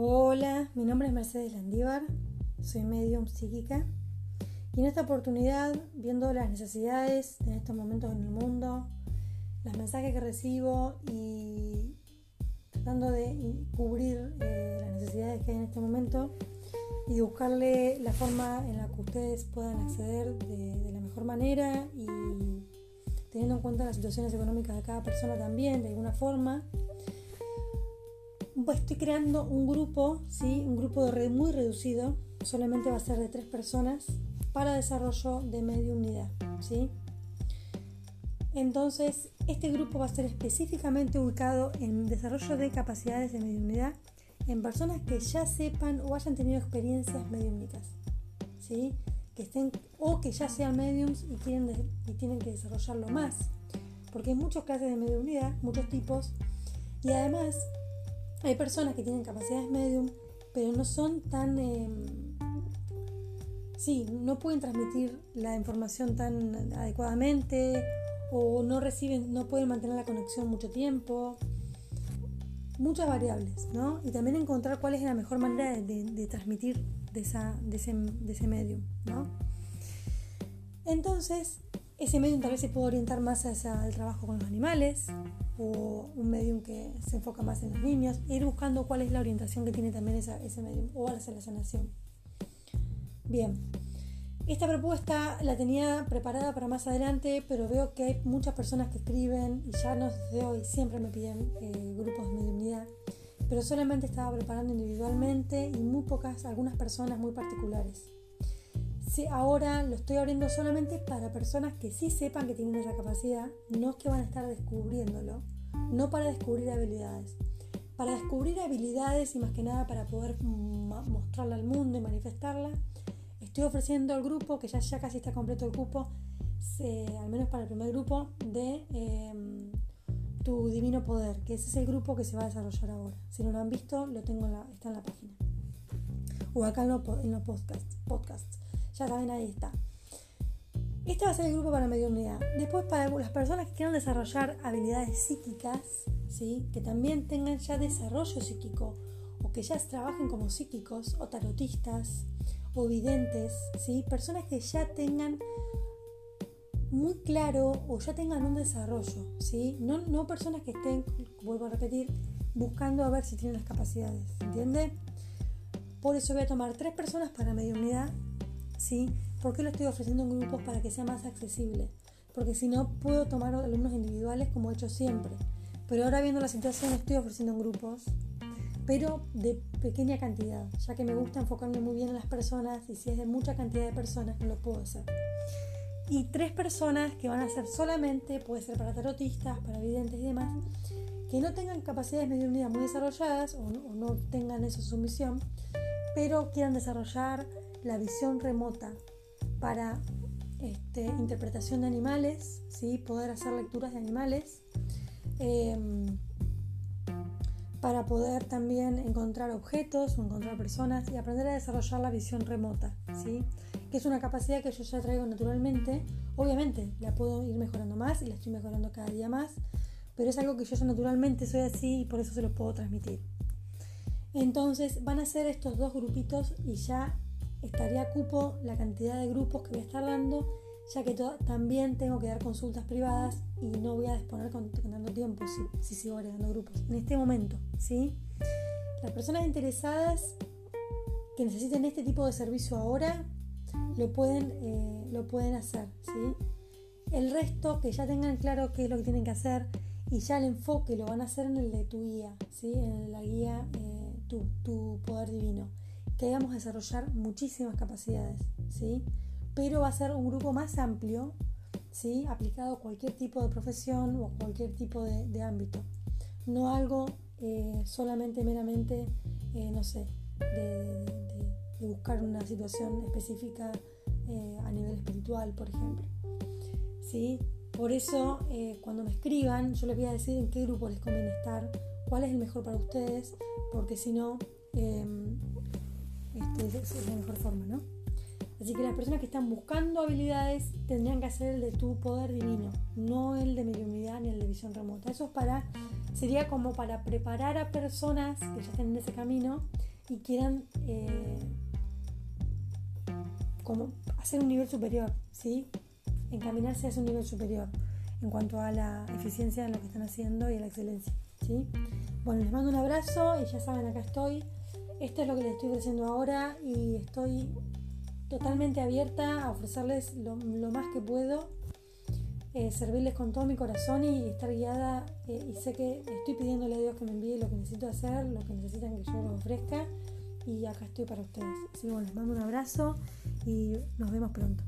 Hola, mi nombre es Mercedes Landívar, soy medium psíquica. Y en esta oportunidad, viendo las necesidades en estos momentos en el mundo, los mensajes que recibo y tratando de cubrir eh, las necesidades que hay en este momento y buscarle la forma en la que ustedes puedan acceder de, de la mejor manera y teniendo en cuenta las situaciones económicas de cada persona también, de alguna forma estoy creando un grupo, ¿sí? un grupo de red muy reducido, solamente va a ser de tres personas, para desarrollo de mediunidad. ¿sí? Entonces, este grupo va a ser específicamente ubicado en desarrollo de capacidades de mediunidad en personas que ya sepan o hayan tenido experiencias mediúnicas, ¿sí? que estén o que ya sean mediums y, quieren y tienen que desarrollarlo más, porque hay muchas clases de mediunidad, muchos tipos, y además hay personas que tienen capacidades medium, pero no son tan... Em, sí, no pueden transmitir la información tan adecuadamente o no reciben, no pueden mantener la conexión mucho tiempo. Muchas variables, ¿no? Y también encontrar cuál es la mejor manera de, transmitir de, esa, de, ese, de ese medium, ¿no? Entonces, ese medium tal vez se puede orientar más hacia el trabajo con los animales o un medium que se enfoca más en los niños, ir buscando cuál es la orientación que tiene también ese medium o hacia la sanación. Bien, esta propuesta la tenía preparada para más adelante, pero veo que hay muchas personas que escriben y ya no desde hoy siempre me piden eh, grupos de mediunidad, pero solamente estaba preparando individualmente y muy pocas, algunas personas muy particulares ahora lo estoy abriendo solamente para personas que sí sepan que tienen esa capacidad, no es que van a estar descubriéndolo, no para descubrir habilidades. Para descubrir habilidades y más que nada para poder mostrarla al mundo y manifestarla, estoy ofreciendo al grupo, que ya, ya casi está completo el cupo, al menos para el primer grupo, de em, Tu Divino Poder, que ese es el grupo que se va a desarrollar ahora. Si no lo han visto, lo tengo está en la página. O acá en los, en podcasts ya saben, ahí está. Este va a ser el grupo para mediunidad. Después, para las personas que quieran desarrollar habilidades psíquicas, ¿sí? que también tengan ya desarrollo psíquico, o que ya trabajen como psíquicos, o tarotistas, o videntes, ¿sí? personas que ya tengan muy claro o ya tengan un desarrollo, ¿sí? no, no personas que estén, vuelvo a repetir, buscando a ver si tienen las capacidades, ¿entiende? Por eso voy a tomar tres personas para mediunidad ¿sí? ¿Por qué lo estoy ofreciendo en grupos para que sea más accesible? Porque si no, puedo tomar alumnos individuales como he hecho siempre. Pero ahora viendo la situación estoy ofreciendo en grupos, pero de pequeña cantidad, ya que me gusta enfocarme muy bien en las personas y si es de mucha cantidad de personas no lo puedo hacer. Y tres personas que van a ser solamente, puede ser para tarotistas, para videntes y demás, que no tengan capacidades mediunidad muy desarrolladas o no, o no tengan eso su misión, pero quieran desarrollar la visión remota para este, interpretación de animales, ¿sí? poder hacer lecturas de animales, em, para poder también encontrar objetos encontrar personas y aprender a desarrollar la visión remota, ¿sí? que es una capacidad que yo ya traigo naturalmente. Obviamente la puedo ir mejorando más y la estoy mejorando cada día más, pero es algo que yo ya naturalmente soy así y por eso se lo puedo transmitir. Entonces van a ser estos dos grupitos y ya estaría cupo la cantidad de grupos que voy a estar dando, ya que también tengo que dar consultas privadas y no voy a disponer con, tiempo si, si, sigo agregando grupos. En este momento, ¿sí? Las personas interesadas que necesiten este tipo de servicio ahora, lo pueden, eh, lo pueden hacer, ¿sí? El resto, que ya tengan claro qué es lo que tienen que hacer y ya el enfoque lo van a hacer en el de tu guía, ¿sí? En la guía eh, tu, tu poder divino que vamos a desarrollar muchísimas capacidades, ¿sí? Pero va a ser un grupo más amplio, ¿sí? Aplicado a cualquier tipo de profesión o cualquier tipo de, ámbito. No algo eh, solamente meramente, eh, no sé, de, buscar una situación específica eh, a nivel espiritual, por ejemplo. ¿Sí? Por eso, cuando me escriban, yo les voy a decir en qué grupo les conviene estar, cuál es el mejor para ustedes, porque si no, em, este, es la mejor forma, ¿no? Así que las personas que están buscando habilidades tendrían que hacer el de tu poder divino, no el de mediunidad ni el de visión remota. Eso es para, sería como para preparar a personas que ya estén en ese camino y quieran eh, como hacer un nivel superior, ¿sí? Encaminarse a ese nivel superior en cuanto a la eficiencia en lo que están haciendo y a la excelencia, ¿sí? Bueno, les mando un abrazo y ya saben, acá estoy. Esto es lo que les estoy ofreciendo ahora y estoy totalmente abierta a ofrecerles lo, más que puedo, eh, servirles con todo mi corazón y estar guiada. Eh, y sé que estoy pidiéndole a Dios que me envíe lo que necesito hacer, lo que necesitan que yo les ofrezca. Y acá estoy para ustedes. Así que bueno, les mando un abrazo y nos vemos pronto.